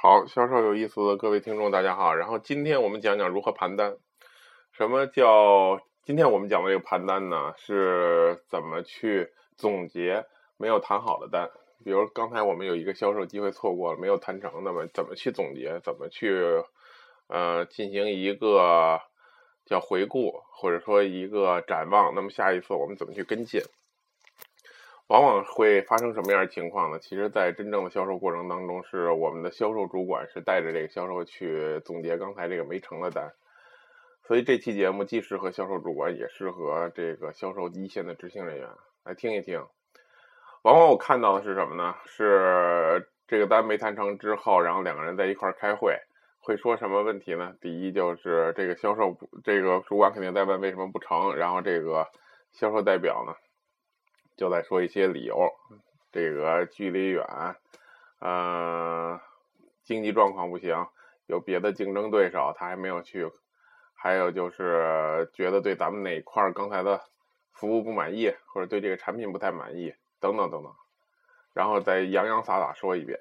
好，销售有意思的各位听众，大家好。然后今天我们讲讲如何盘单。什么叫今天我们讲的这个盘单呢？是怎么去总结没有谈好的单？比如刚才我们有一个销售机会错过了，没有谈成，那么怎么去总结？怎么去呃进行一个叫回顾，或者说一个展望？那么下一次我们怎么去跟进？往往会发生什么样的情况呢？其实，在真正的销售过程当中，是我们的销售主管是带着这个销售去总结刚才这个没成的单。所以这期节目既适合销售主管，也适合这个销售一线的执行人员来听一听。往往我看到的是什么呢？是这个单没谈成之后，然后两个人在一块儿开会，会说什么问题呢？第一就是这个销售这个主管肯定在问为什么不成，然后这个销售代表呢？就在说一些理由，这个距离远，呃，经济状况不行，有别的竞争对手，他还没有去，还有就是觉得对咱们哪块儿刚才的服务不满意，或者对这个产品不太满意，等等等等，然后再洋洋洒洒说一遍，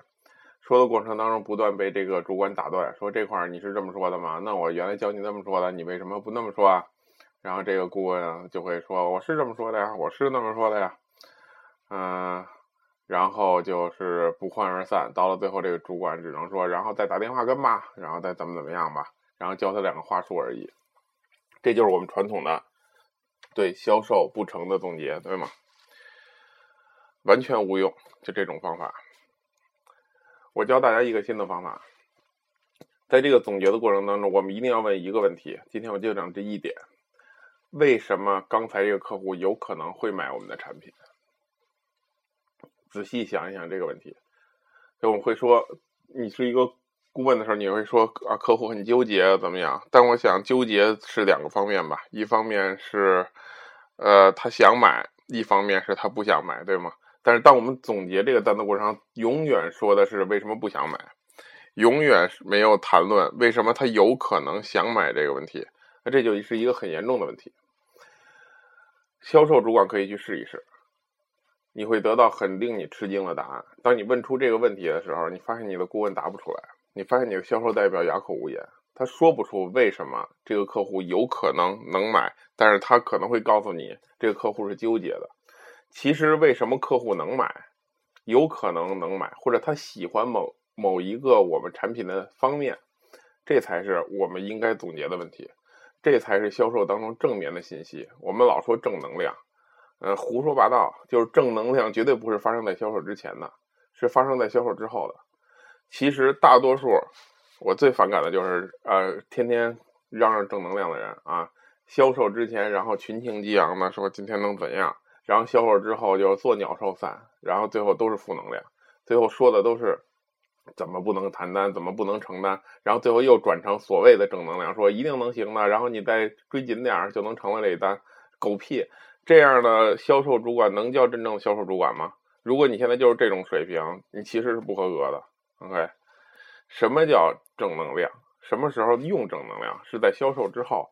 说的过程当中不断被这个主管打断，说这块儿你是这么说的吗？那我原来教你这么说的，你为什么不那么说啊？然后这个顾问就会说，我是这么说的呀，我是那么说的呀。嗯，然后就是不欢而散。到了最后，这个主管只能说：“然后再打电话跟吧，然后再怎么怎么样吧。”然后教他两个话术而已。这就是我们传统的对销售不成的总结，对吗？完全无用，就这种方法。我教大家一个新的方法，在这个总结的过程当中，我们一定要问一个问题。今天我就讲这一点：为什么刚才这个客户有可能会买我们的产品？仔细想一想这个问题，就我们会说，你是一个顾问的时候，你会说啊，客户很纠结怎么样？但我想纠结是两个方面吧，一方面是，呃，他想买，一方面是他不想买，对吗？但是当我们总结这个单的过程，永远说的是为什么不想买，永远没有谈论为什么他有可能想买这个问题，那这就是一个很严重的问题。销售主管可以去试一试。你会得到很令你吃惊的答案。当你问出这个问题的时候，你发现你的顾问答不出来，你发现你的销售代表哑口无言，他说不出为什么这个客户有可能能买，但是他可能会告诉你这个客户是纠结的。其实为什么客户能买，有可能能买，或者他喜欢某某一个我们产品的方面，这才是我们应该总结的问题，这才是销售当中正面的信息。我们老说正能量。呃，胡说八道，就是正能量绝对不是发生在销售之前的，是发生在销售之后的。其实大多数，我最反感的就是呃，天天嚷嚷正能量的人啊。销售之前，然后群情激昂的说今天能怎样，然后销售之后就做鸟兽散，然后最后都是负能量，最后说的都是怎么不能谈单，怎么不能承担，然后最后又转成所谓的正能量，说一定能行的，然后你再追紧点就能成了这一单，狗屁！这样的销售主管能叫真正的销售主管吗？如果你现在就是这种水平，你其实是不合格的。OK，什么叫正能量？什么时候用正能量？是在销售之后。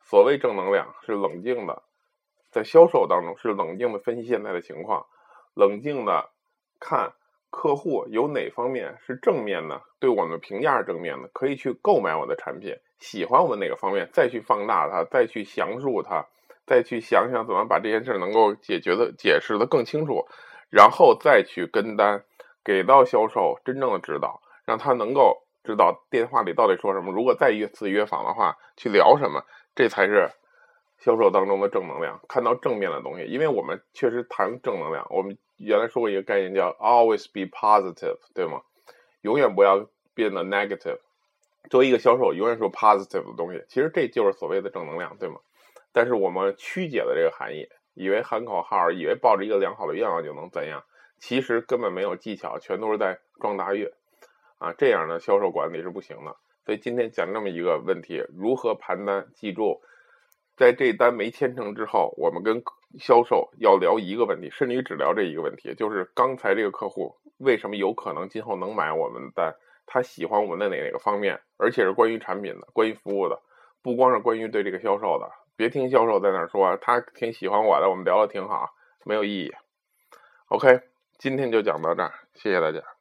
所谓正能量是冷静的，在销售当中是冷静的分析现在的情况，冷静的看客户有哪方面是正面的，对我们的评价是正面的，可以去购买我的产品，喜欢我们哪个方面，再去放大它，再去详述它。再去想想怎么把这件事能够解决的解释的更清楚，然后再去跟单，给到销售真正的指导，让他能够知道电话里到底说什么。如果再一次约访的话，去聊什么，这才是销售当中的正能量。看到正面的东西，因为我们确实谈正能量。我们原来说过一个概念叫 “always be positive”，对吗？永远不要变得 negative。作为一个销售，永远说 positive 的东西，其实这就是所谓的正能量，对吗？但是我们曲解了这个含义，以为喊口号，以为抱着一个良好的愿望就能怎样，其实根本没有技巧，全都是在装大悦，啊，这样的销售管理是不行的。所以今天讲这么一个问题，如何盘单？记住，在这单没签成之后，我们跟销售要聊一个问题，甚至于只聊这一个问题，就是刚才这个客户为什么有可能今后能买我们的单？他喜欢我们的哪哪个方面？而且是关于产品的，关于服务的，不光是关于对这个销售的。别听销售在那说，他挺喜欢我的，我们聊的挺好，没有意义。OK，今天就讲到这儿，谢谢大家。